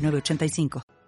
985.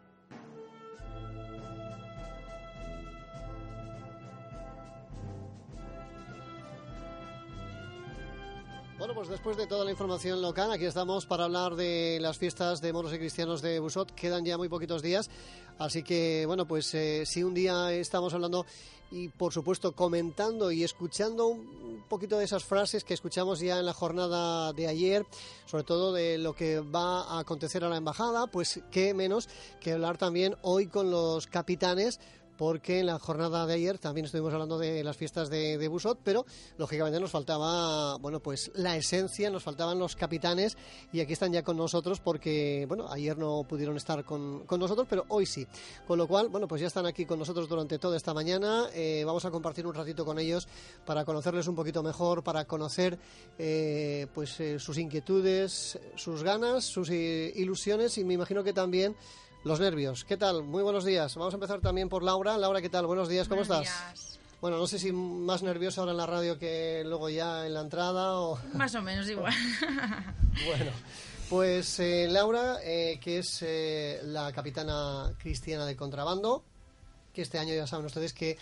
Después de toda la información local, aquí estamos para hablar de las fiestas de moros y cristianos de Busot. Quedan ya muy poquitos días, así que, bueno, pues eh, si un día estamos hablando y, por supuesto, comentando y escuchando un poquito de esas frases que escuchamos ya en la jornada de ayer, sobre todo de lo que va a acontecer a la embajada, pues qué menos que hablar también hoy con los capitanes porque en la jornada de ayer también estuvimos hablando de las fiestas de, Busot, pero lógicamente nos faltaba, bueno, pues la esencia, nos faltaban los capitanes y aquí están ya con nosotros porque, bueno, ayer no pudieron estar con, nosotros, pero hoy sí. Con lo cual, bueno, pues ya están aquí con nosotros durante toda esta mañana. Eh, vamos a compartir un ratito con ellos para conocerles un poquito mejor, para conocer, eh, pues, eh, sus inquietudes, sus ganas, sus ilusiones y me imagino que también los nervios. ¿Qué tal? Muy buenos días. Vamos a empezar también por Laura. Laura, ¿qué tal? Buenos días, ¿cómo estás? Días. Bueno, no sé si más nerviosa ahora en la radio que luego ya en la entrada o... Más o menos igual. bueno, pues eh, Laura, eh, que es eh, la capitana cristiana de contrabando, que este año ya saben ustedes que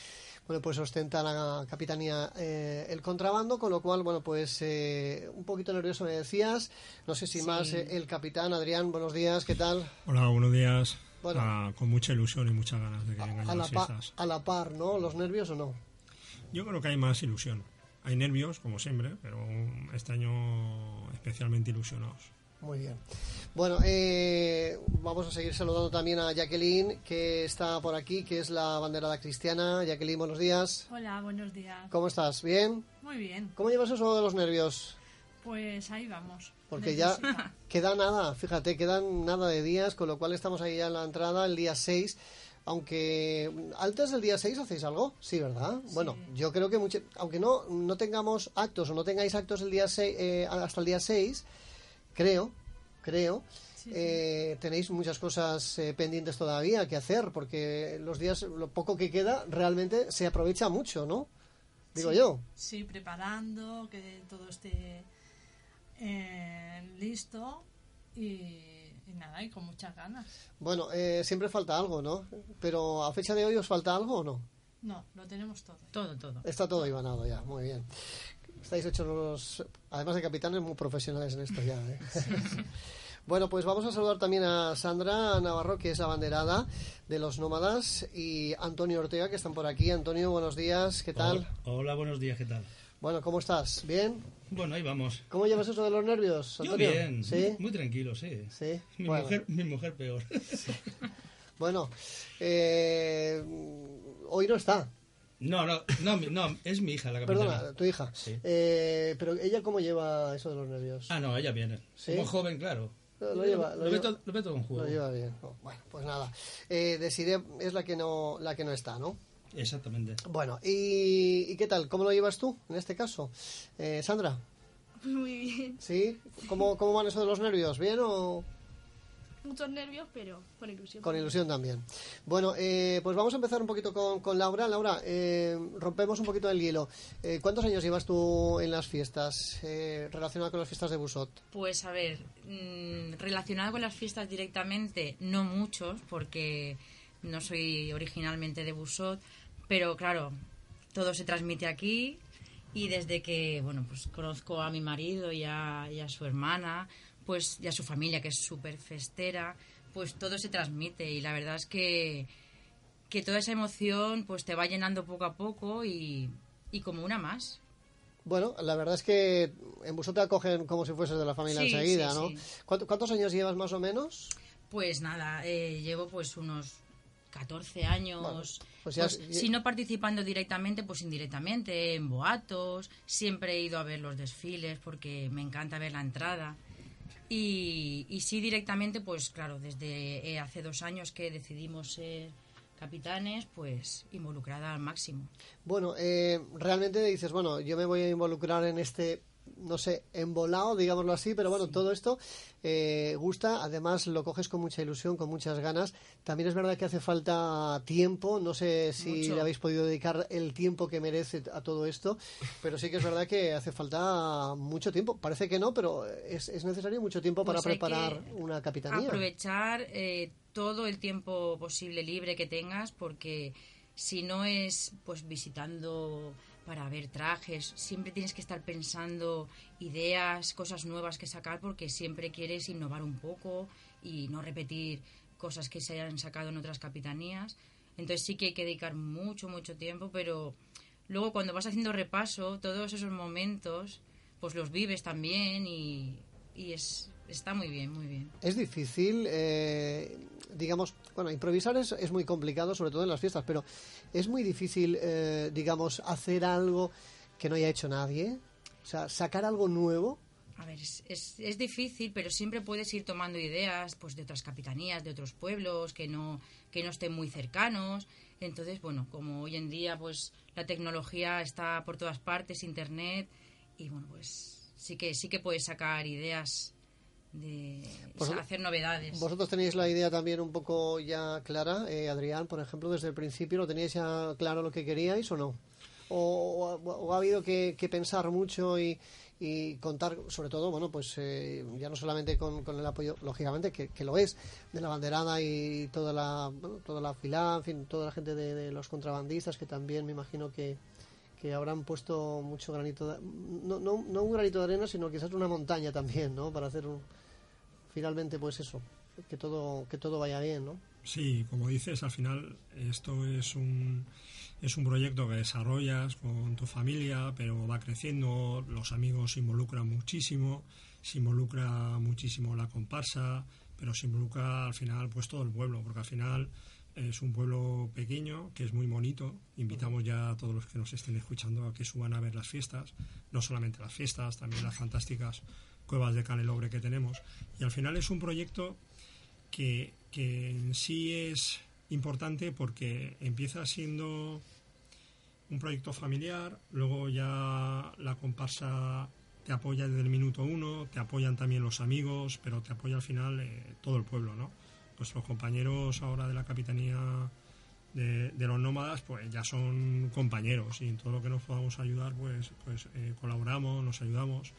bueno, pues ostenta la capitanía eh, el contrabando, con lo cual, bueno, pues eh, un poquito nervioso me decías. No sé si más eh, el capitán, Adrián, buenos días, ¿qué tal? Hola, buenos días. Ah, con mucha ilusión y muchas ganas de que vengan a, las fiestas. a la par, ¿no? ¿Los nervios o no? Yo creo que hay más ilusión. Hay nervios, como siempre, pero este año especialmente ilusionados. Muy bien. Bueno, eh, vamos a seguir saludando también a Jacqueline, que está por aquí, que es la banderada cristiana. Jacqueline, buenos días. Hola, buenos días. ¿Cómo estás? ¿Bien? Muy bien. ¿Cómo llevas eso de los nervios? Pues ahí vamos. Porque ya queda nada, fíjate, quedan nada de días, con lo cual estamos ahí ya en la entrada, el día 6 aunque antes del día 6 hacéis algo, sí, ¿verdad? Bueno, yo creo que mucho, aunque no, no tengamos actos o no tengáis actos el día 6, eh, hasta el día 6, creo, creo, eh, tenéis muchas cosas eh, pendientes todavía que hacer, porque los días, lo poco que queda, realmente se aprovecha mucho, ¿no? Digo yo. Sí, preparando, que todo esté eh, listo y, nada, y con muchas ganas. Bueno, siempre falta algo, ¿no? Pero a fecha de hoy os falta algo o no? No, lo tenemos todo. Todo, todo. Está todo ibanado ya, muy bien. Estáis hechos los, además de capitanes, muy profesionales en esto ya. ¿eh? bueno, pues vamos a saludar también a Sandra Navarro, que es abanderada de los nómadas, y Antonio Ortega, que están por aquí. Antonio, buenos días, ¿qué tal? Hola, buenos días, ¿qué tal? Bueno, ¿cómo estás? ¿Bien? Bueno, ahí vamos. ¿Cómo llevas eso de los nervios, Antonio? bien, ¿Sí? muy, tranquilo, sí. ¿Sí? Mi, mujer, mi mujer peor. Bueno, eh, hoy no está. No, no, no, no, es mi hija la capitana. Perdona, tu hija. Eh, pero ella cómo lleva eso de los nervios. Ah, no, ella viene. ¿Sí? Como joven, claro. Lo, lleva, lo, lo, ve todo, juego. Lo lleva bien. bueno, pues nada. Eh, Desiree es la que no, la que no está, ¿no? Exactamente. Bueno, ¿y, qué tal? ¿Cómo lo llevas tú en este caso? Eh, Sandra. Muy bien. ¿Sí? ¿Cómo, ¿Cómo van eso de los nervios? ¿Bien o...? Muchos nervios, pero con ilusión. Con ilusión también. Bueno, eh, pues vamos a empezar un poquito con, con Laura. Laura, eh, rompemos un poquito el hielo. Eh, ¿Cuántos años llevas tú en las fiestas eh, relacionadas con las fiestas de Busot? Pues a ver, mm, relacionado con las fiestas directamente, no muchos, porque no soy originalmente de Busot, pero claro, todo se transmite aquí y desde que, bueno, pues conozco a mi marido y a, y a su hermana, pues ya su familia que es súper festera, pues todo se transmite y la verdad es que, que toda esa emoción pues te va llenando poco a poco y, como una más. Bueno, la verdad es que en Busot te acogen como si fueses de la familia enseguida, ¿no? ¿Cuántos años llevas más o menos? Pues nada, eh, llevo pues unos 14 años. Pues pues, si no participando directamente, pues indirectamente, en boatos. Siempre he ido a ver los desfiles porque me encanta ver la entrada. Y, y sí, directamente, pues claro, desde eh, hace dos años que decidimos ser capitanes, pues involucrada al máximo. Bueno, eh, realmente dices, bueno, yo me voy a involucrar en este no sé, embolado, digámoslo así, pero bueno, todo esto eh, gusta, además lo coges con mucha ilusión, con muchas ganas. También es verdad que hace falta tiempo, no sé si le habéis podido dedicar el tiempo que merece a todo esto, pero sí que es verdad que hace falta mucho tiempo. Parece que no, pero es, es necesario mucho tiempo para pues preparar una capitanía. Aprovechar eh, todo el tiempo posible libre que tengas, porque si no es pues visitando para ver trajes, siempre tienes que estar pensando ideas, cosas nuevas que sacar porque siempre quieres innovar un poco y no repetir cosas que se hayan sacado en otras capitanías. Entonces sí que hay que dedicar mucho, mucho tiempo, pero luego cuando vas haciendo repaso, todos esos momentos, pues los vives también y, y es, está muy bien, muy bien. Es difícil, eh, digamos, bueno, improvisar es, es, muy complicado, sobre todo en las fiestas, pero es muy difícil, eh, digamos, hacer algo que no haya hecho nadie, o sea, sacar algo nuevo. A ver, es, es, difícil, pero siempre puedes ir tomando ideas pues de otras capitanías, de otros pueblos que no, que no estén muy cercanos. Entonces, bueno, como hoy en día pues la tecnología está por todas partes, internet, y bueno, pues sí que sí que puedes sacar ideas de hacer novedades. ¿Vosotros tenéis la idea también un poco ya clara, eh, Adrián, por ejemplo, desde el principio, ¿lo teníais ya claro lo que queríais o no? ¿O, ha habido que, pensar mucho y, contar, sobre todo, bueno, pues eh, ya no solamente con, el apoyo, lógicamente, que, lo es, de la banderada y toda la, toda la fila, en fin, toda la gente de, los contrabandistas, que también me imagino que, que habrán puesto mucho granito, de, no, no, no un granito de arena, sino quizás una montaña también, ¿no? Para hacer un, finalmente pues eso, que todo, que todo vaya bien, ¿no? Sí, como dices, al final esto es un, es un proyecto que desarrollas con tu familia, pero va creciendo, los amigos se involucran muchísimo, se involucra muchísimo la comparsa, pero se involucra al final pues todo el pueblo, porque al final es un pueblo pequeño que es muy bonito. Invitamos ya a todos los que nos estén escuchando a que suban a ver las fiestas, no solamente las fiestas, también las fantásticas cuevas de Canelobre que tenemos. Y al final es un proyecto que, que en sí es importante porque empieza siendo un proyecto familiar, luego ya la comparsa te apoya desde el minuto uno, te apoyan también los amigos, pero te apoya al final eh, todo el pueblo, ¿no? Nuestros compañeros ahora de la capitanía de, los nómadas, pues ya son compañeros y en todo lo que nos podamos ayudar, pues, pues eh, colaboramos, nos ayudamos.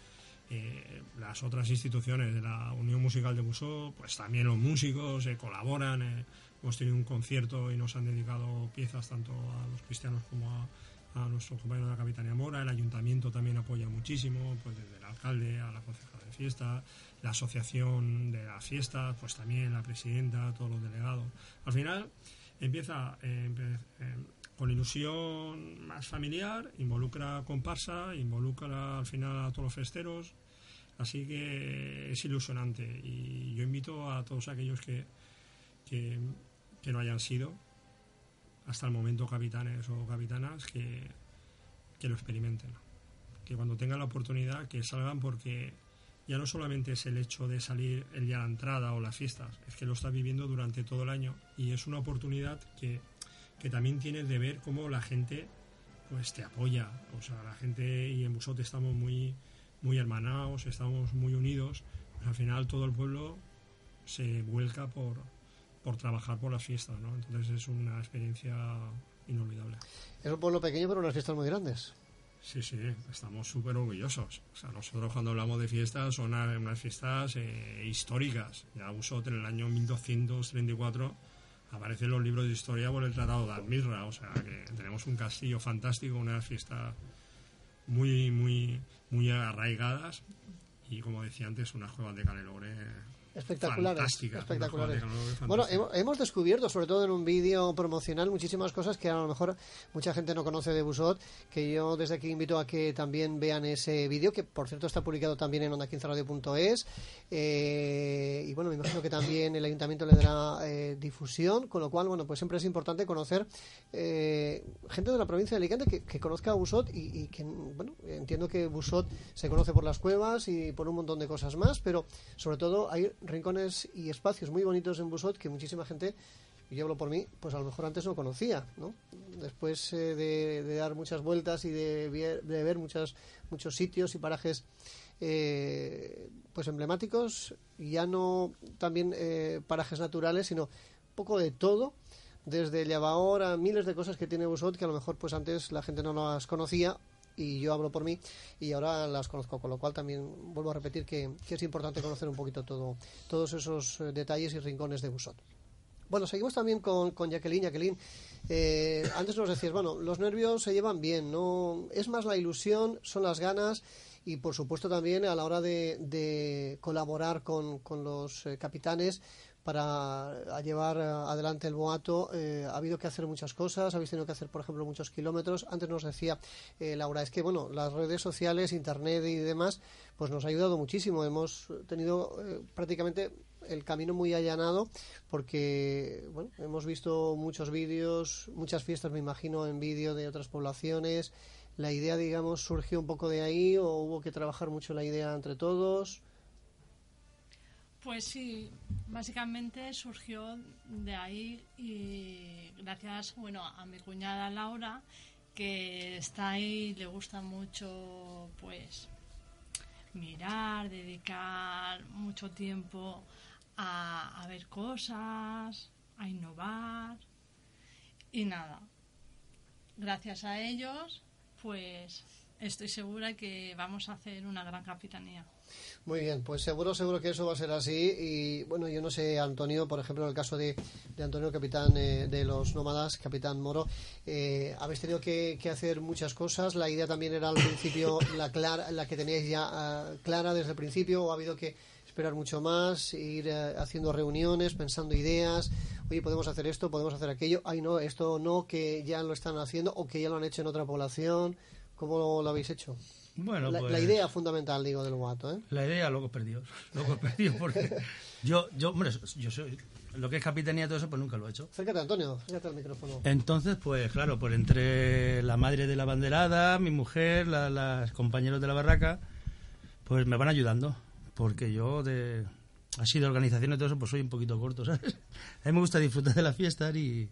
Eh, las otras instituciones de la Unión Musical de Busó, pues también los músicos eh, colaboran. Eh, hemos tenido un concierto y nos han dedicado piezas tanto a los cristianos como a, a nuestro compañero de la Capitanía Mora. El ayuntamiento también apoya muchísimo, pues desde el alcalde a la concejala de fiesta, la asociación de las fiestas, pues también la presidenta, todos los delegados. Al final empieza con ilusión más familiar, involucra comparsa, involucra al final a todos los festeros, Así que es ilusionante y yo invito a todos aquellos que, que, no hayan sido hasta el momento capitanes o capitanas que, que lo experimenten. Que cuando tengan la oportunidad que salgan porque ya no solamente es el hecho de salir el día de la entrada o las fiestas, es que lo estás viviendo durante todo el año y es una oportunidad que, que también tienes de ver cómo la gente pues te apoya. O sea, la gente y en Busote estamos muy muy hermanados, estamos muy unidos, pues al final todo el pueblo se vuelca por, por trabajar por las fiestas, ¿no? Entonces es una experiencia inolvidable. Es un pueblo pequeño, pero unas fiestas muy grandes. Sí, sí, estamos súper orgullosos. O sea, nosotros cuando hablamos de fiestas son unas fiestas eh, históricas. Ya Usot en el año 1234 aparecen los libros de historia por el Tratado de Almirra. O sea, que tenemos un castillo fantástico, una fiesta muy, muy, muy arraigadas y como decía antes, unas cuevas de Canelore espectaculares. espectaculares. Bueno, hemos, hemos descubierto, sobre todo en un vídeo promocional, muchísimas cosas que a lo mejor mucha gente no conoce de Busot, que yo desde aquí invito a que también vean ese vídeo, que por cierto está publicado también en onda15radio.es. Eh, y bueno, me imagino que también el ayuntamiento le dará eh, difusión, con lo cual, bueno, pues siempre es importante conocer eh, gente de la provincia de Alicante que, que conozca a Busot y, y que, bueno, entiendo que Busot se conoce por las cuevas y por un montón de cosas más, pero sobre todo hay rincones y espacios muy bonitos en Busot que muchísima gente, yo hablo por mí, pues a lo mejor antes no conocía, ¿no? Después eh, de, de dar muchas vueltas y de ver muchas, muchos sitios y parajes eh, pues emblemáticos, ya no también eh, parajes naturales, sino un poco de todo, desde Llavaor a miles de cosas que tiene Busot que a lo mejor pues antes la gente no las conocía y yo hablo por mí y ahora las conozco, con lo cual también vuelvo a repetir que, es importante conocer un poquito todo, todos esos eh, detalles y rincones de Busot. Bueno, seguimos también con, con Jacqueline. Jacqueline, eh, antes nos decías, bueno, los nervios se llevan bien, ¿no? Es más la ilusión, son las ganas y, por supuesto, también a la hora de, de colaborar con, con los eh, capitanes para llevar eh, adelante el boato. eh, ha habido que hacer muchas cosas, habéis tenido que hacer, por ejemplo, muchos kilómetros. Antes nos decía eh, Laura, es que, bueno, las redes sociales, internet y demás, pues nos ha ayudado muchísimo. Hemos tenido eh, prácticamente el camino muy allanado porque bueno hemos visto muchos vídeos muchas fiestas me imagino en vídeo de otras poblaciones la idea digamos surgió un poco de ahí o hubo que trabajar mucho la idea entre todos Pues sí, básicamente surgió de ahí y gracias bueno a mi cuñada Laura que está ahí le gusta mucho pues mirar, dedicar mucho tiempo a, a ver cosas, a innovar y nada. Gracias a ellos, pues estoy segura que vamos a hacer una gran capitanía. Muy bien, pues seguro, seguro que eso va a ser así. Y bueno, yo no sé, Antonio, por ejemplo, en el caso de, de Antonio, capitán eh, de los nómadas, capitán Moro, eh, habéis tenido que, que hacer muchas cosas. La idea también era al principio la, clara, la que teníais ya ah, clara desde el principio, o ha habido que esperar mucho más, ir eh, haciendo reuniones, pensando ideas. Oye, podemos hacer esto, podemos hacer aquello. Ay, no, esto no, que ya lo están haciendo o que ya lo han hecho en otra población. ¿Cómo lo, lo habéis hecho? Bueno, la, pues, la idea fundamental, digo, del guato, ¿eh? La idea, locos perdidos. Locos perdidos, porque yo, yo, hombre, yo soy. Lo que es capitanía y todo eso, pues nunca lo he hecho. Acércate, Antonio, acércate al micrófono. Entonces, pues claro, por entre la madre de la banderada, mi mujer, la- las compañeros de la barraca, pues me van ayudando. Porque yo, de así de organización y todo eso, pues soy un poquito corto, ¿sabes? A mí me gusta disfrutar de las fiestas y.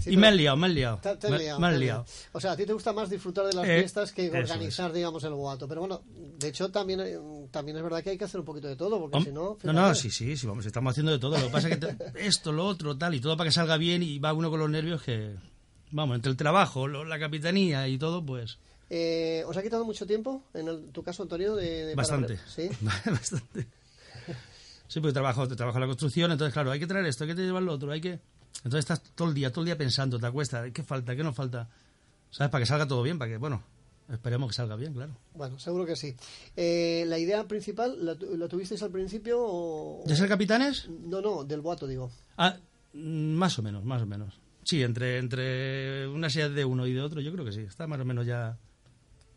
Sí, y me han liado, me han liado. Te- te me, liado, me han. O sea, a ti te gusta más disfrutar de las Eh, fiestas que organizar, digamos, el boato. Pero bueno, de hecho, también, eh, también es verdad que hay que hacer un poquito de todo, porque si no... no, no, sí, sí, sí, vamos, estamos haciendo de todo. Lo que pasa es que te- esto, lo otro, tal, y todo para que salga bien y va uno con los nervios que, vamos, entre el trabajo, lo- la capitanía y todo, pues Eh, ¿Os ha quitado mucho tiempo, en el- tu caso, Antonio? De, de para- bastante. ¿Sí? bastante. Sí, porque trabajo, trabajo en la construcción, entonces, claro, hay que traer esto, hay que llevar lo otro, hay que... Entonces estás todo el día, todo el día pensando, te acuestas, ¿qué falta, qué no falta? ¿Sabes? Para que salga todo bien, para que, bueno, esperemos que salga bien, claro. Bueno, seguro que sí. Eh, ¿La idea principal la, la tuvisteis al principio o...? ¿De ser capitanes? No, no, del boato, digo. Ah, mm, más o menos, más o menos. Sí, entre, entre una silla de uno y de otro, yo creo que sí, está más o menos ya...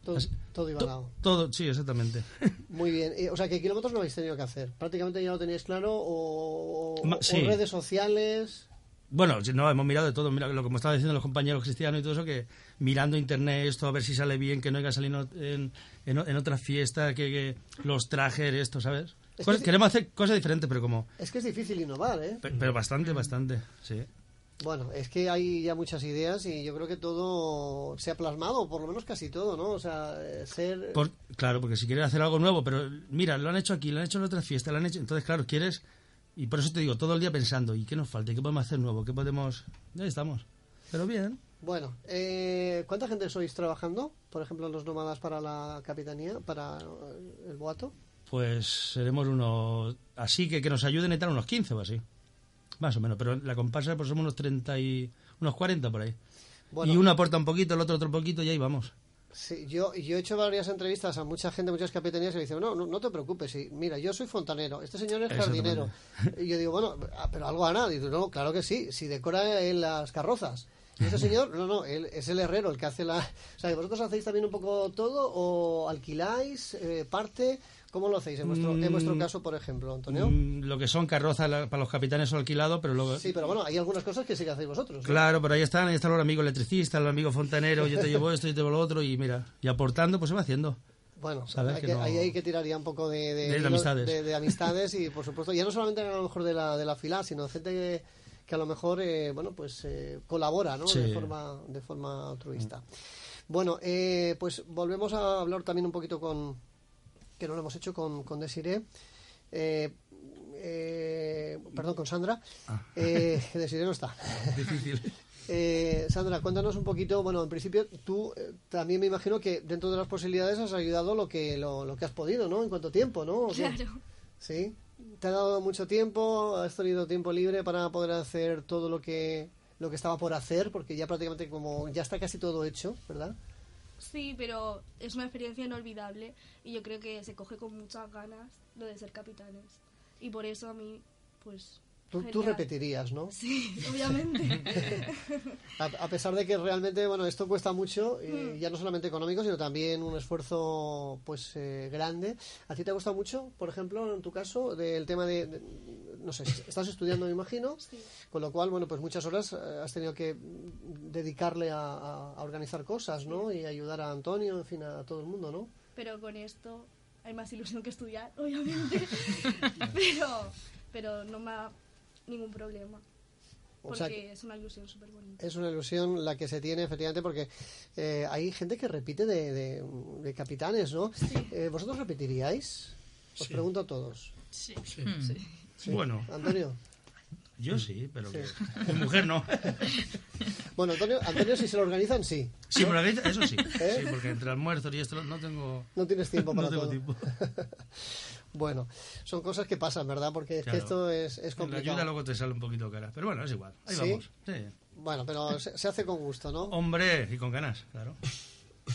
Todo, Así- todo iba to- dado. todo, sí, exactamente. Muy bien. Eh, o sea, ¿qué kilómetros no habéis tenido que hacer? ¿Prácticamente ya lo teníais claro o, o- Ma- o sí. redes sociales? Bueno, no, hemos mirado de todo. Mira, lo que me estaban diciendo los compañeros cristianos y todo eso, que mirando internet esto, a ver si sale bien, que no haya salido en, en, en otras fiestas, que, que los trajes, esto, ¿sabes? Es Cosas- que- Queremos hacer cosas diferentes, pero como... Es que es difícil innovar, ¿eh? pe- Pero bastante, bastante, sí. Bueno, es que hay ya muchas ideas y yo creo que todo se ha plasmado, por lo menos casi todo, ¿no? O sea, eh, ser... Por- claro, porque si quieres hacer algo nuevo, pero mira, lo han hecho aquí, lo han hecho en otras fiestas, lo han hecho... Entonces, claro, quieres... Y por eso te digo, todo el día pensando, ¿y qué nos falta? ¿Y ¿Qué podemos hacer nuevo? ¿Qué podemos...? Ya estamos. Pero bien. Bueno, eh, ¿cuánta gente sois trabajando, por ejemplo, los nómadas para la capitanía, para el boato? Pues seremos unos... Así que que nos ayuden y tal, unos 15 o así. Más o menos, pero la comparsa pues somos unos 30 y... unos 40 por ahí. Bueno, Y uno aporta un poquito, el otro otro poquito y ahí vamos. Sí, yo, yo he hecho varias entrevistas a mucha gente, muchas capitanías, y me dicen, no, no, no te preocupes, sí, mira, yo soy fontanero, este señor es jardinero. Y yo digo, bueno, ah, pero algo hará. Y digo, no, claro que sí, si decora en las carrozas. Y ese señor, no, no, él es el herrero el que hace la... O sea, ¿vosotros hacéis también un poco todo o alquiláis eh, parte? ¿Cómo lo hacéis en vuestro, en vuestro Mm, caso, por ejemplo, Antonio? Mm, Lo que son carrozas la- para los capitanes son alquilados, pero luego... Sí, pero bueno, hay algunas cosas que sí que hacéis vosotros. ¿no? Claro, pero ahí están, ahí están los amigos electricistas, los amigos fontaneros, yo te llevo esto, yo te llevo lo otro, y mira, y aportando, pues se va haciendo. Bueno, Sabes hay que que- no- ahí hay que tirar ya un poco de, amistades. de- de amistades y, por supuesto, ya no solamente a lo mejor de la, de la fila, sino gente que, que a lo mejor, eh, bueno, pues eh, colabora, ¿no? Sí. De forma, de forma altruista. Bueno, eh, pues volvemos a hablar también un poquito con, que no lo hemos hecho con, con Desiree. Eh, eh, perdón, con Sandra. Eh, Desiree no está. Difícil. Eh, Sandra, cuéntanos un poquito. Bueno, en principio tú eh, también me imagino que dentro de las posibilidades has ayudado lo que lo, lo que has podido, ¿no? En cuánto tiempo, ¿no? ¿O? Claro. Sí. ¿Te ha dado mucho tiempo? ¿Has tenido tiempo libre para poder hacer todo lo que lo que estaba por hacer? Porque ya prácticamente como ya está casi todo hecho, ¿verdad? Sí, pero es una experiencia inolvidable y yo creo que se coge con muchas ganas lo de ser capitanes. Y por eso a mí, pues... Tú, repetirías, ¿no? Sí, obviamente. A, a pesar de que realmente, bueno, esto cuesta mucho, eh, ya no solamente económico, sino también un esfuerzo, pues, eh, grande. ¿A ti te ha costado mucho, por ejemplo, en tu caso, del tema de, de- no sé, estás estudiando, me imagino, Sí. con lo cual, bueno, pues muchas horas eh, has tenido que mm, dedicarle a, organizar cosas, ¿no? Y ayudar a Antonio, en fin, a todo el mundo, ¿no? pero con esto hay más ilusión que estudiar, obviamente. pero, pero no me da ningún problema. O Porque sea, es una ilusión súper bonita. es una ilusión la que se tiene, efectivamente, porque eh, hay gente que repite de, de- de capitanes, ¿no? Eh, ¿Vosotros repetiríais? Os Sí. pregunto a todos. Sí. Sí. Sí. Bueno, Antonio. yo sí, pero Sí. que- mujer no. Bueno, Antonio, Antonio, si se lo organizan, sí. Sí, pero ahorita- eso sí. ¿Eh? Sí, porque entre almuerzos y esto no tengo, No tienes tiempo para no tengo todo. tiempo. Bueno, son cosas que pasan, ¿verdad? Porque es que Claro. esto es, es La ayuda complicado. luego te sale un poquito cara. Pero bueno, es igual. Ahí ¿Sí? vamos. Sí. Bueno, pero se, se hace con gusto, ¿no? Hombre, y con ganas, claro.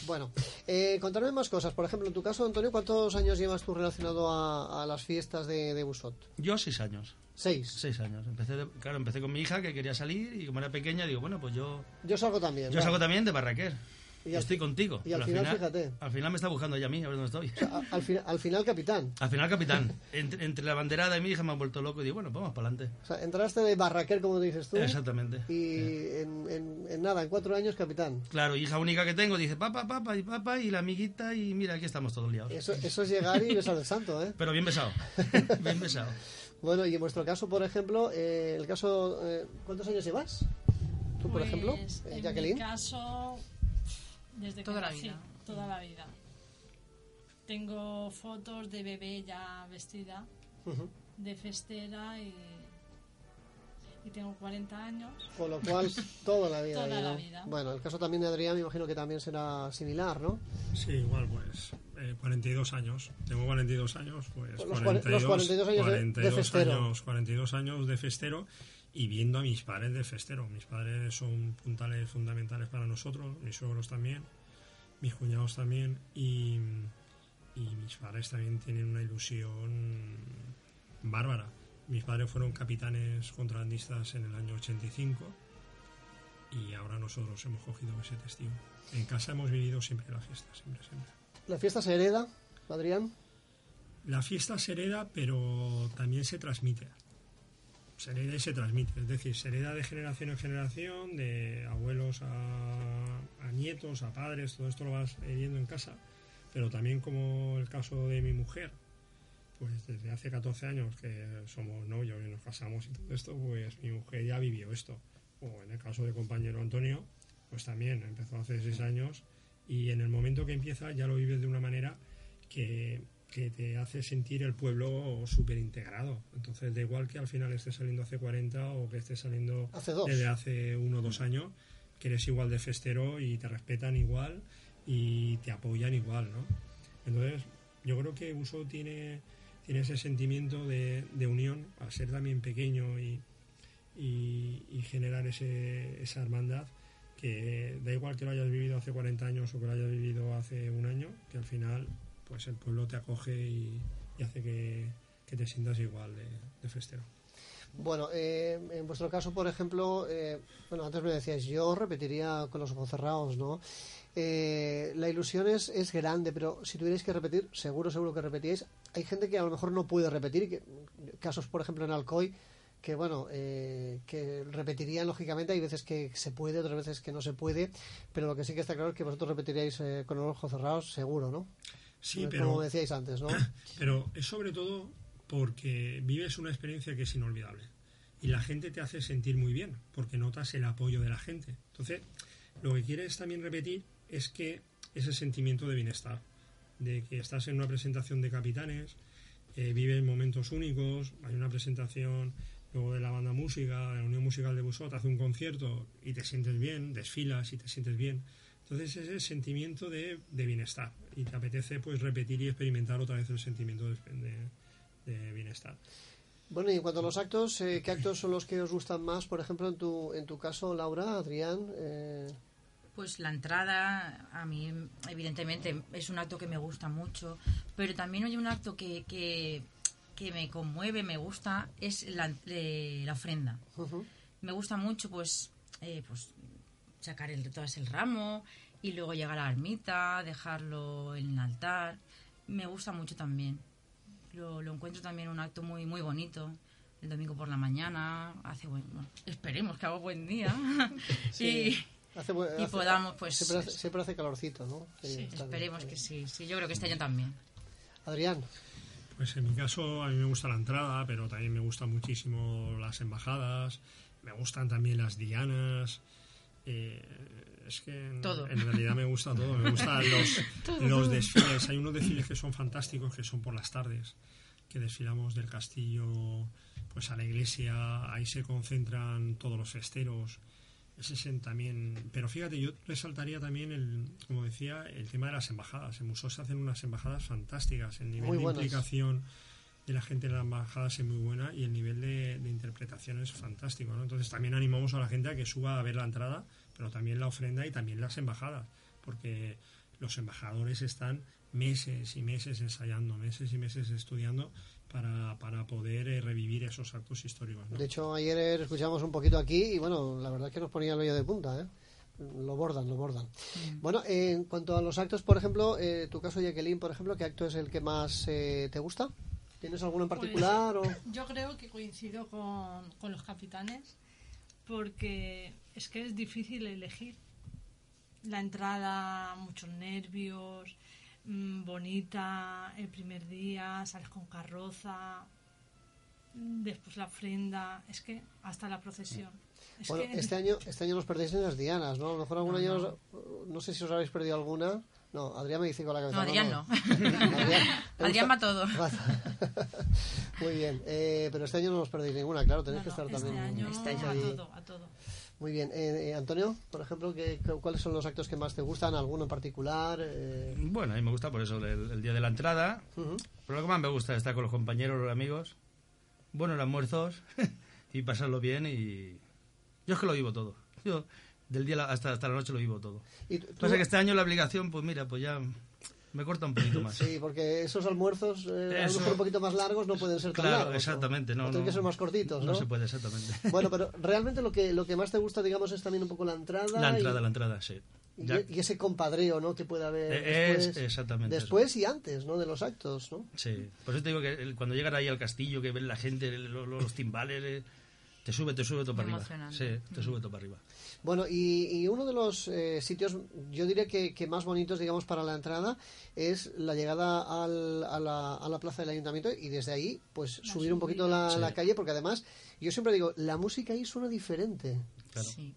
Bueno, eh, contarme más cosas. Por ejemplo, en tu caso, Antonio, ¿cuántos años llevas tú relacionado a, a las fiestas de, de Busot? Yo seis años. Seis. Seis años. Empecé de- claro, empecé con mi hija que quería salir y como era pequeña digo, bueno, pues yo, Yo salgo también. yo salgo también de Barraquer. Y al- estoy contigo. y al final, fíjate. Al final me está buscando ella a mí, a ver dónde estoy. Al, fin- al final, capitán. Al final, capitán. Entre, entre la banderada y mi hija me han vuelto loco y digo, bueno, pues vamos para adelante. O sea, entraste de barraquer, como dices tú. Exactamente. Y en, en- en nada, en cuatro años, capitán. Claro, hija única que tengo dice, papá, papá y papá y la amiguita y mira, aquí estamos todos liados. Eso, eso es llegar y besar el santo, ¿eh? Pero bien besado. bien besado. Bueno, y en vuestro caso, por ejemplo, eh, el caso, eh, ¿cuántos años llevas? Tú, por Pues, ejemplo, eh, en Jacqueline. mi caso, desde Toda que la nací, vida. toda la vida. Tengo fotos de bebé ya vestida, Ujú. de festera y, y tengo 40 años. Con lo cual, toda la vida. Toda ya, la vida. Bueno, el caso también de Adrián, me imagino que también será similar, ¿no? Sí, igual, pues eh, 42 años. Tengo 42 años, pues Los cuare- los 42 años de- de 42 festero. años, 42 años de festero y viendo a mis padres de festero. Mis padres son puntales fundamentales para nosotros, mis suegros también, mis cuñados también y, y mis padres también tienen una ilusión bárbara. Mis padres fueron capitanes contrabandistas en el año 85 y ahora nosotros hemos cogido ese testigo. En casa hemos vivido siempre la fiesta, siempre, siempre. La fiesta se hereda, Adrián. La fiesta se hereda, pero también se transmite. Se hereda y se transmite. Es decir, se hereda de generación en generación, de abuelos a, nietos, a padres, todo esto lo vas viendo en casa. Pero también como el caso de mi mujer, pues desde hace 14 años que somos novios y nos casamos y todo esto, pues mi mujer ya vivió esto. O en el caso de compañero Antonio, pues también empezó hace 6 años y en el momento que empieza ya lo vives de una manera que, que te hace sentir el pueblo súper integrado. Entonces, da igual que al final estés saliendo hace 40 o que estés saliendo Hace desde hace uno o dos años, que eres igual de festero y te respetan igual y te apoyan igual, ¿no? Entonces, yo creo que Uso tiene, tiene ese sentimiento de, de unión, al ser también pequeño y, y, y generar ese, esa hermandad, que da igual que lo hayas vivido hace 40 años o que lo hayas vivido hace un año, que al final pues el pueblo te acoge y, hace que, te sientas igual de, de festero. Bueno, eh, en vuestro caso, por ejemplo, eh, bueno, antes me decíais, yo repetiría con los ojos cerrados, ¿no? Eh, la ilusión es, es, grande, pero si tuvierais que repetir, seguro, seguro que repetíais. Hay gente que a lo mejor no puede repetir, que, casos, por ejemplo, en Alcoy, que bueno, que repetirían lógicamente. Hay veces que se puede, otras veces que no se puede, pero lo que sí que está claro es que vosotros repetiríais con los ojos cerrados, seguro, ¿no? Sí, pero. Como decíais antes, ¿no? Pero es sobre todo porque vives una experiencia que es inolvidable y la gente te hace sentir muy bien porque notas el apoyo de la gente. Entonces, lo que quieres también repetir es que ese sentimiento de bienestar, de que estás en una presentación de capitanes, eh, vives momentos únicos, hay una presentación luego de la banda música, de la Unión Musical de Busot, hace un concierto y te sientes bien, desfilas y te sientes bien. Entonces ese sentimiento de, bienestar y te apetece pues repetir y experimentar otra vez el sentimiento de de bienestar. Bueno, y en cuanto a los actos, eh, ¿qué actos son los que os gustan más? Por ejemplo, en tu, en tu caso, Laura, Adrián. Eh... Pues la entrada, a mí, evidentemente, es un acto que me gusta mucho, pero también hay un acto que, que, que me conmueve, me gusta, es la, eh, la ofrenda. Me gusta mucho, pues, eh, pues sacar el, todo el ramo y luego llegar a la ermita, dejarlo en el altar. Me gusta mucho también. Lo, encuentro también un acto muy muy bonito. El domingo por la mañana hace bueno, esperemos que haga buen día. Y, podamos pues siempre hace, calorcito no esperemos que sí sí yo creo que este año también. Adrián. Pues en mi caso a mí me gusta la entrada pero también me gustan muchísimo las embajadas me gustan también las dianas eh, es que en, realidad me gusta todo. Me gustan los, los desfiles. Hay unos desfiles que son fantásticos, que son por las tardes, que desfilamos del castillo pues a la iglesia. Ahí se concentran todos los festeros. Ese también. Pero fíjate, yo resaltaría también, el, como decía, el tema de las embajadas. En Museo se hacen unas embajadas fantásticas. El nivel de implicación de la gente en las embajadas es muy buena y el nivel de, de interpretación es fantástico. ¿no? Entonces también animamos a la gente a que suba a ver la entrada pero también la ofrenda y también las embajadas, porque los embajadores están meses y meses ensayando, meses y meses estudiando para, para poder eh, revivir esos actos históricos. De hecho, ayer escuchamos un poquito aquí y bueno, la verdad es que nos ponía el hoyo de punta, ¿eh? Lo bordan, lo bordan. Mm. Bueno, en cuanto a los actos, por ejemplo, eh, tu caso, Jacqueline, por ejemplo, ¿qué acto es el que más eh, te gusta? ¿Tienes alguno en pues, particular? o? Yo creo que coincido con, con los capitanes porque es que es difícil elegir. La entrada, muchos nervios, mm, bonita, el primer día, sales con carroza, después la ofrenda, es que hasta la procesión. bueno, este año este año nos perdéis en las dianas, ¿no? A lo mejor algún año, no sé si os habéis perdido alguna. No, Adrián me dice con la cabeza. No, Adrián no. Adrián, va todo. Muy bien, eh, pero este año no os perdéis ninguna, claro, tenéis que estar este también. Año, a todo, a todo. Muy bien. Eh, eh, Antonio, por ejemplo, ¿qué, ¿cuáles son los actos que más te gustan? ¿Alguno en particular? Eh, bueno, a mí me gusta por eso el, día de la entrada. Pero lo que más me gusta es estar con los compañeros, los amigos. Buenos almuerzos y pasarlo bien. Y yo es que lo vivo todo. Yo del día hasta, hasta la noche lo vivo todo. ¿Y Pasa que este año la obligación, pues mira, pues ya me corta un poquito más. Sí, porque esos almuerzos, eh, a lo mejor un poquito más largos, no pueden ser tan claro, largos. exactamente. No, tienen que ser más cortitos, ¿no? No se puede, exactamente. Bueno, pero realmente lo que, lo que más te gusta, digamos, es también un poco la entrada. La entrada, la entrada, sí. Y, ese compadreo, ¿no? Que puede haber eh, después, exactamente después y antes, ¿no? De los actos, ¿no? Sí. Por eso te digo que cuando llegan ahí al castillo, que ven la gente, los, timbales, eh, te sube, te sube todo para arriba. Sí, te sube todo para arriba. Bueno, y, uno de los eh, sitios, yo diría que, más bonitos, digamos, para la entrada es la llegada al, a, la, a, la, plaza del ayuntamiento y desde ahí, pues, subir un poquito la, la, calle, porque además, yo siempre digo, la música ahí suena diferente.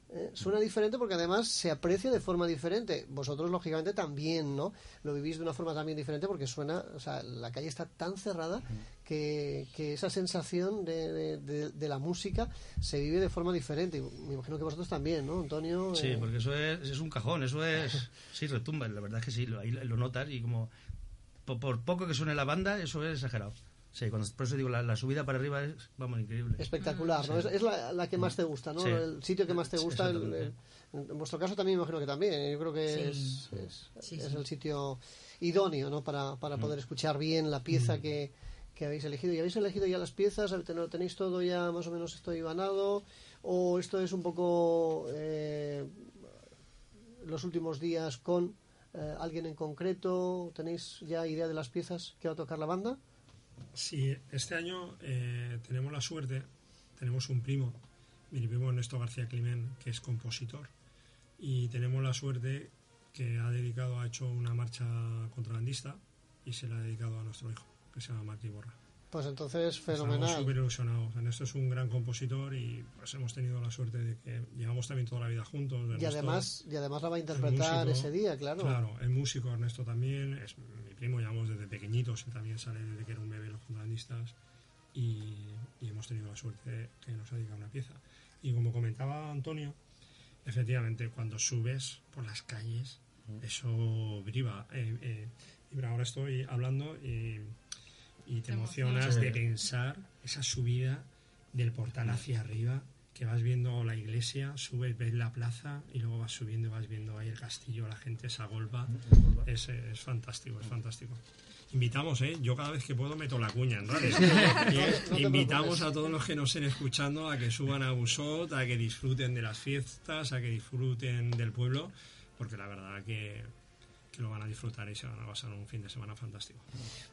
Eh, suena diferente porque además se aprecia de forma diferente. Vosotros, lógicamente, también, ¿no? Lo vivís de una forma también diferente porque suena, o sea, la calle está tan cerrada que, esa sensación de, de, la música se vive de forma diferente. me imagino que vosotros también, ¿no, Antonio? Sí, eh, porque eso es, es un cajón, eso es. sí, retumba, la verdad es que sí, lo, ahí lo notas y como. Por, poco que suene la banda, eso es exagerado. Sí, cuando, por eso digo, la, la subida para arriba es, vamos, increíble. Espectacular, ¿no? Es, es la, la que más te gusta, ¿no? Sí. El sitio que más te Sí, gusta. el- exactamente. el- en vuestro caso también me imagino que también. ¿eh? Yo creo que Sí. es, es- Sí, es sí. el sitio idóneo, ¿no? Para, para poder escuchar bien la pieza que, que habéis elegido. ¿Y habéis elegido ya las piezas? ¿Ten- ¿Tenéis todo ya más o menos esto ibanado? ¿O esto es un poco eh, los últimos días con eh, alguien en concreto? ¿Tenéis ya idea de las piezas que va a tocar la banda? Sí, este año eh, tenemos la suerte, tenemos un primo, mi primo Ernesto García Climent, que es compositor, y tenemos la suerte que ha dedicado, ha hecho una marcha contrabandista y se la ha dedicado a nuestro hijo, que se llama Martí Borra. Pues entonces, Estamos fenomenal. súper ilusionados. Ernesto es un gran compositor y pues hemos tenido la suerte de que llevamos también toda la vida juntos. Y Ernesto además, y además la va a interpretar músico. ese día, claro. Claro, es músico, Ernesto también, es mi primo, llevamos desde pequeñitos, él también sale desde que era un bebé los contrabandistas y, y hemos tenido la suerte que nos ha dedicado una pieza. Y como comentaba Antonio, efectivamente cuando subes por las calles, eso vibra. eh, eh, vibra. Ahora estoy hablando y, y te Te emocionas de pensar esa subida del portal hacia arriba, que vas viendo la iglesia, subes, ves la plaza y luego vas subiendo y vas viendo ahí el castillo, la gente se agolpa. Es, es fantástico, es fantástico. Invitamos, ¿eh? Yo cada vez que puedo meto la cuña en redes. No te invitamos a todos los que nos estén escuchando a que suban a Busot, a que disfruten de las fiestas, a que disfruten del pueblo, porque la verdad que, lo van a disfrutar y se van a pasar un fin de semana fantástico.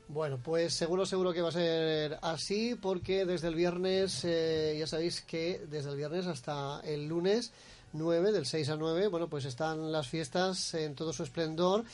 Bueno, pues seguro, seguro que va a ser así, porque desde el viernes, eh, ya sabéis que desde el viernes hasta el lunes 9, del 6 a 9, bueno, pues están las fiestas en todo su esplendor.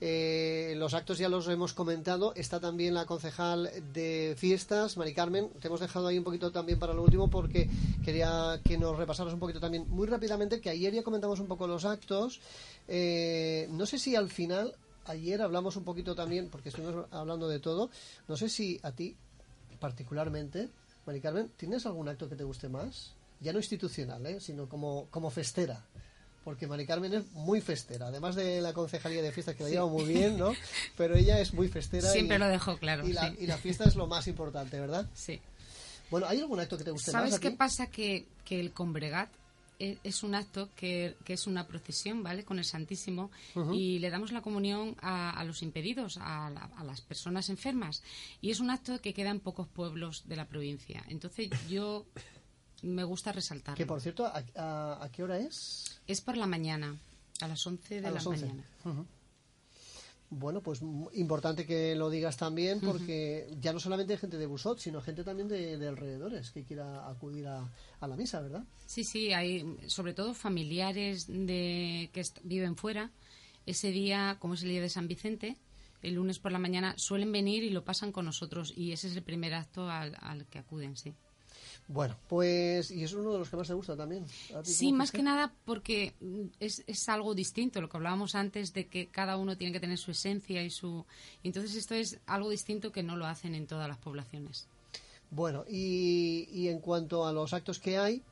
Eh, los actos ya los hemos comentado. Está también la concejal de fiestas, Mari Carmen. Te hemos dejado ahí un poquito también para lo último porque quería que nos repasaras un poquito también muy rápidamente, que ayer ya comentamos un poco los actos. Eh, no sé si al final, ayer hablamos un poquito también, porque estuvimos hablando de todo. No sé si a ti, particularmente, Mari Carmen, ¿tienes algún acto que te guste más? Ya no institucional, ¿eh? sino como, como festera. Porque Mari Carmen es muy festera, además de la concejalía de fiestas que la lleva muy bien, ¿no? Pero ella es muy festera. Siempre y- lo dejo claro. Y la, sí. y la fiesta es lo más importante, ¿verdad? Sí. Bueno, ¿hay algún acto que te guste más? ¿Sabes qué pasa? Que, que el Combregat e- es un acto que, que es una procesión, ¿vale? Con el Santísimo y le damos la comunión a, a los impedidos, a, la- a las personas enfermas. Y es un acto que queda en pocos pueblos de la provincia. Entonces yo me gusta resaltarlo. Que por cierto, ¿a, a- a qué hora es? Es por la mañana, a las 11 de a la las 11. mañana. Bueno, pues m- importante que lo digas también porque ya no solamente hay gente de Busot, sino gente también de, de alrededores que quiera acudir a, a la misa, ¿verdad? Sí, sí, hay sobre todo familiares de que viven fuera. Ese día, como es el día de San Vicente, el lunes por la mañana suelen venir y lo pasan con nosotros y ese es el primer acto al, al que acuden, sí. Bueno, pues y es uno de los que más te gusta también. ¿A ti Sí, más que nada porque es, es algo distinto, lo que hablábamos antes de que cada uno tiene que tener su esencia y su... entonces esto es algo distinto que no lo hacen en todas las poblaciones. Bueno, y, y en cuanto a los actos que hay,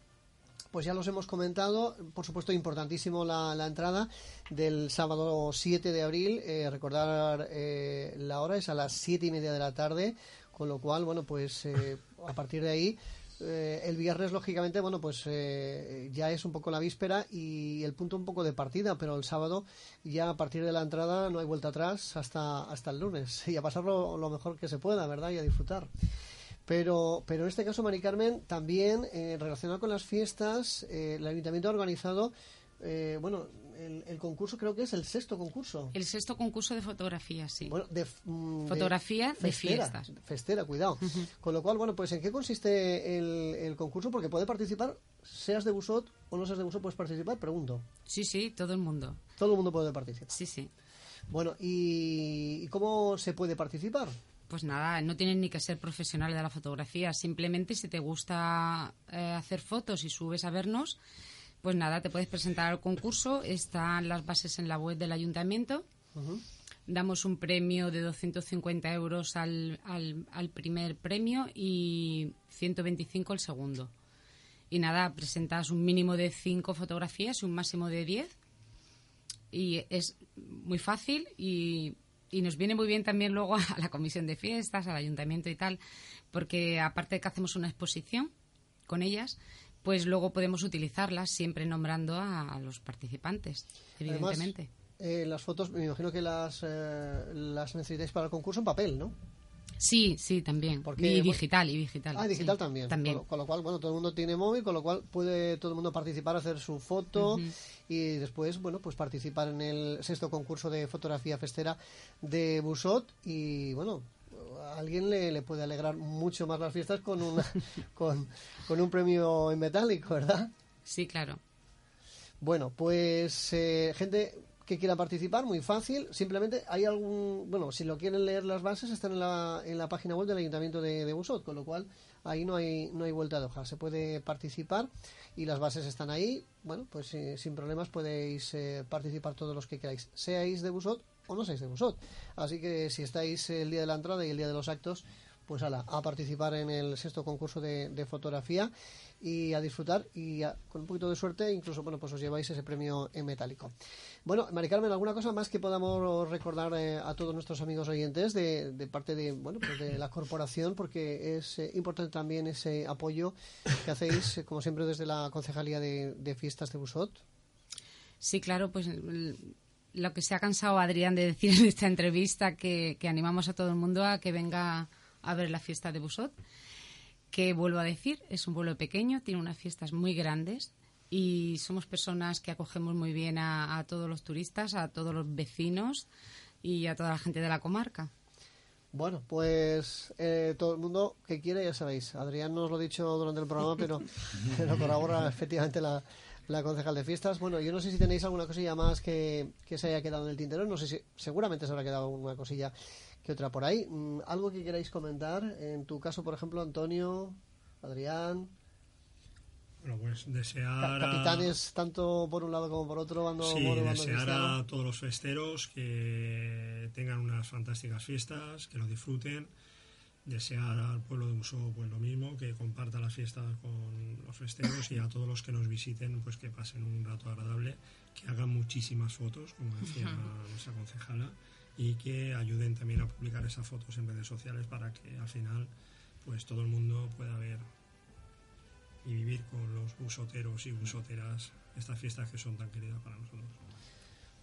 pues ya los hemos comentado. Por supuesto, importantísimo la, la entrada del sábado 7 de abril. Eh, recordar eh, la hora es a las 7 y media de la tarde, con lo cual, bueno, pues eh, a partir de ahí. Eh, el viernes, lógicamente, bueno, pues eh, ya es un poco la víspera y el punto un poco de partida, pero el sábado ya a partir de la entrada no hay vuelta atrás hasta, hasta el lunes y a pasarlo lo mejor que se pueda, ¿verdad? Y a disfrutar. Pero, pero en este caso, Mari Carmen, también eh, relacionado con las fiestas, eh, el ayuntamiento ha organizado, eh, bueno, el, el concurso creo que es el sexto concurso. El sexto concurso de fotografía, sí. Bueno, de, mm, Fotografía de festera, fiestas. Festera, cuidado. Con lo cual, bueno, pues ¿en qué consiste el, el concurso? Porque puede participar, seas de Busot o no seas de Busot, puedes participar, pregunto. Sí, sí, todo el mundo. Todo el mundo puede participar. Sí, sí. Bueno, ¿y, y cómo se puede participar? Pues nada, no tienes ni que ser profesional de la fotografía. Simplemente si te gusta eh, hacer fotos y subes a vernos, pues nada, te puedes presentar al concurso. Están las bases en la web del ayuntamiento. Damos un premio de 250 euros al, al, al primer premio y 125 el segundo. Y nada, presentas un mínimo de 5 fotografías y un máximo de 10. Y es muy fácil y y nos viene muy bien también luego a la comisión de fiestas, al ayuntamiento y tal, porque aparte de que hacemos una exposición con ellas, pues luego podemos utilizarlas siempre nombrando a, los participantes, evidentemente. Eh, las fotos, me imagino que las, eh, las necesitáis para el concurso en papel, ¿no? Sí, sí, también. y digital, y digital. Ah, digital también. también. Con, lo, cual, bueno, todo el mundo tiene móvil, con lo cual puede todo el mundo participar, hacer su foto y después, bueno, pues participar en el sexto concurso de fotografía festera de Busot y, bueno, a alguien le, puede alegrar mucho más las fiestas con, una, con, un premio en metálico, ¿verdad? Sí, claro. Bueno, pues eh, gente que quiera participar, muy fácil. Simplemente hay algún, bueno, si lo quieren leer las bases están en la, en la página web del Ayuntamiento de, de Busot, con lo cual ahí no hay, no hay vuelta de hoja. Se puede participar y las bases están ahí. Bueno, pues eh, sin problemas podéis eh, participar todos los que queráis, seáis de Busot o no seáis de Busot. Así que si estáis el día de la entrada y el día de los actos, pues ala, a participar en el sexto concurso de, de fotografía y a disfrutar y con un poquito de suerte incluso bueno pues os lleváis ese premio en metálico. Bueno, Mari Carmen, ¿alguna cosa más que podamos recordar eh, a todos nuestros amigos oyentes de, parte de, bueno, pues de la corporación? Porque es eh, importante también ese apoyo que hacéis, eh, como siempre, desde la Concejalía de, Fiestas de Busot. Sí, claro, pues lo que se ha cansado Adrián de decir en esta entrevista, que, que animamos a todo el mundo a que venga a ver la fiesta de Busot, que vuelvo a decir, es un vuelo pequeño, tiene unas fiestas muy grandes y somos personas que acogemos muy bien a, todos los turistas, a todos los vecinos y a toda la gente de la comarca. Bueno, pues eh, todo el mundo que quiere, ya sabéis. Adrián nos lo ha dicho durante el programa, pero, pero colabora efectivamente la, la concejal de fiestas. Bueno, yo no sé si tenéis alguna cosilla más que, que se haya quedado en el tintero. No sé si seguramente se habrá quedado una cosilla que otra por ahí. Mm, ¿Algo que queráis comentar? En tu caso, por ejemplo, Antonio, Adrián. Bueno, pues desear. Capitanes, tanto por un lado como por otro, bando Sí, desear a todos los festeros que tengan unas fantásticas fiestas, que lo disfruten. Desear al pueblo de Uso pues lo mismo, que comparta las fiestas con los festeros y a todos los que nos visiten, pues que pasen un rato agradable, que hagan muchísimas fotos, como decía nuestra concejala, y que ayuden también a publicar esas fotos en redes sociales para que al final pues todo el mundo pueda ver y vivir con los busoteros y busoteras estas fiestas que son tan queridas para nosotros.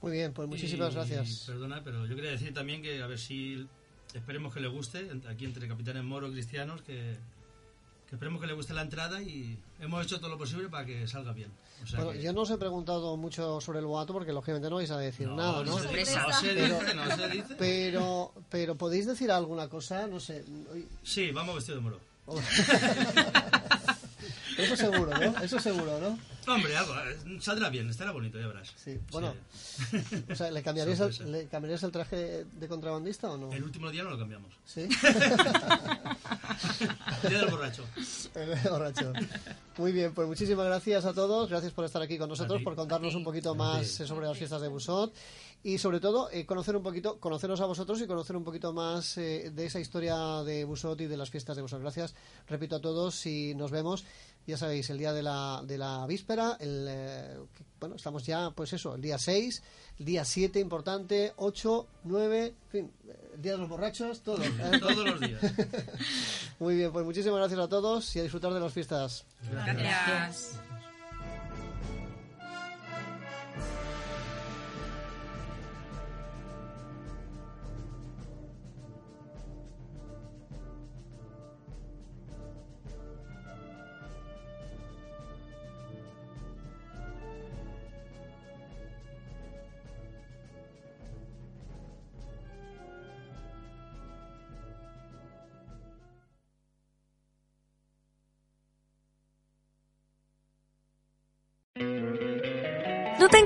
Muy bien, pues muchísimas gracias. Perdona, pero yo quería decir también que a ver si esperemos que le guste, aquí entre capitanes moros cristianos, que, esperemos que le guste la entrada y hemos hecho todo lo posible para que salga bien. bueno, yo no os he preguntado mucho sobre el boato porque lógicamente no vais a decir nada, ¿no? No se, dice, no se dice. Pero, pero podéis decir alguna cosa, no sé. Sí, vamos vestido de moro. Eso seguro, ¿no? Eso seguro, ¿no? Hombre, algo, eh, saldrá bien, estará bonito, ya verás. Sí, bueno. O sea, ¿le cambiarías, el, ¿le cambiarías el traje de contrabandista o no? El último día no lo cambiamos. ¿Sí? el día del borracho. El borracho. Muy bien, pues muchísimas gracias a todos. Gracias por estar aquí con nosotros, por contarnos un poquito más sobre las fiestas de Busot y sobre todo eh, conocer un poquito, conoceros a vosotros y conocer un poquito más eh, de esa historia de Busot y de las fiestas de Busot. Gracias, repito a todos y nos vemos ya sabéis, el día de la, de la víspera, el, eh, bueno, estamos ya, pues eso, el día 6, el día 7 importante, 8, 9, en fin, el día de los borrachos, todo. ¿eh? Todos los días. Muy bien, pues muchísimas gracias a todos y a disfrutar de las fiestas. gracias. ¿No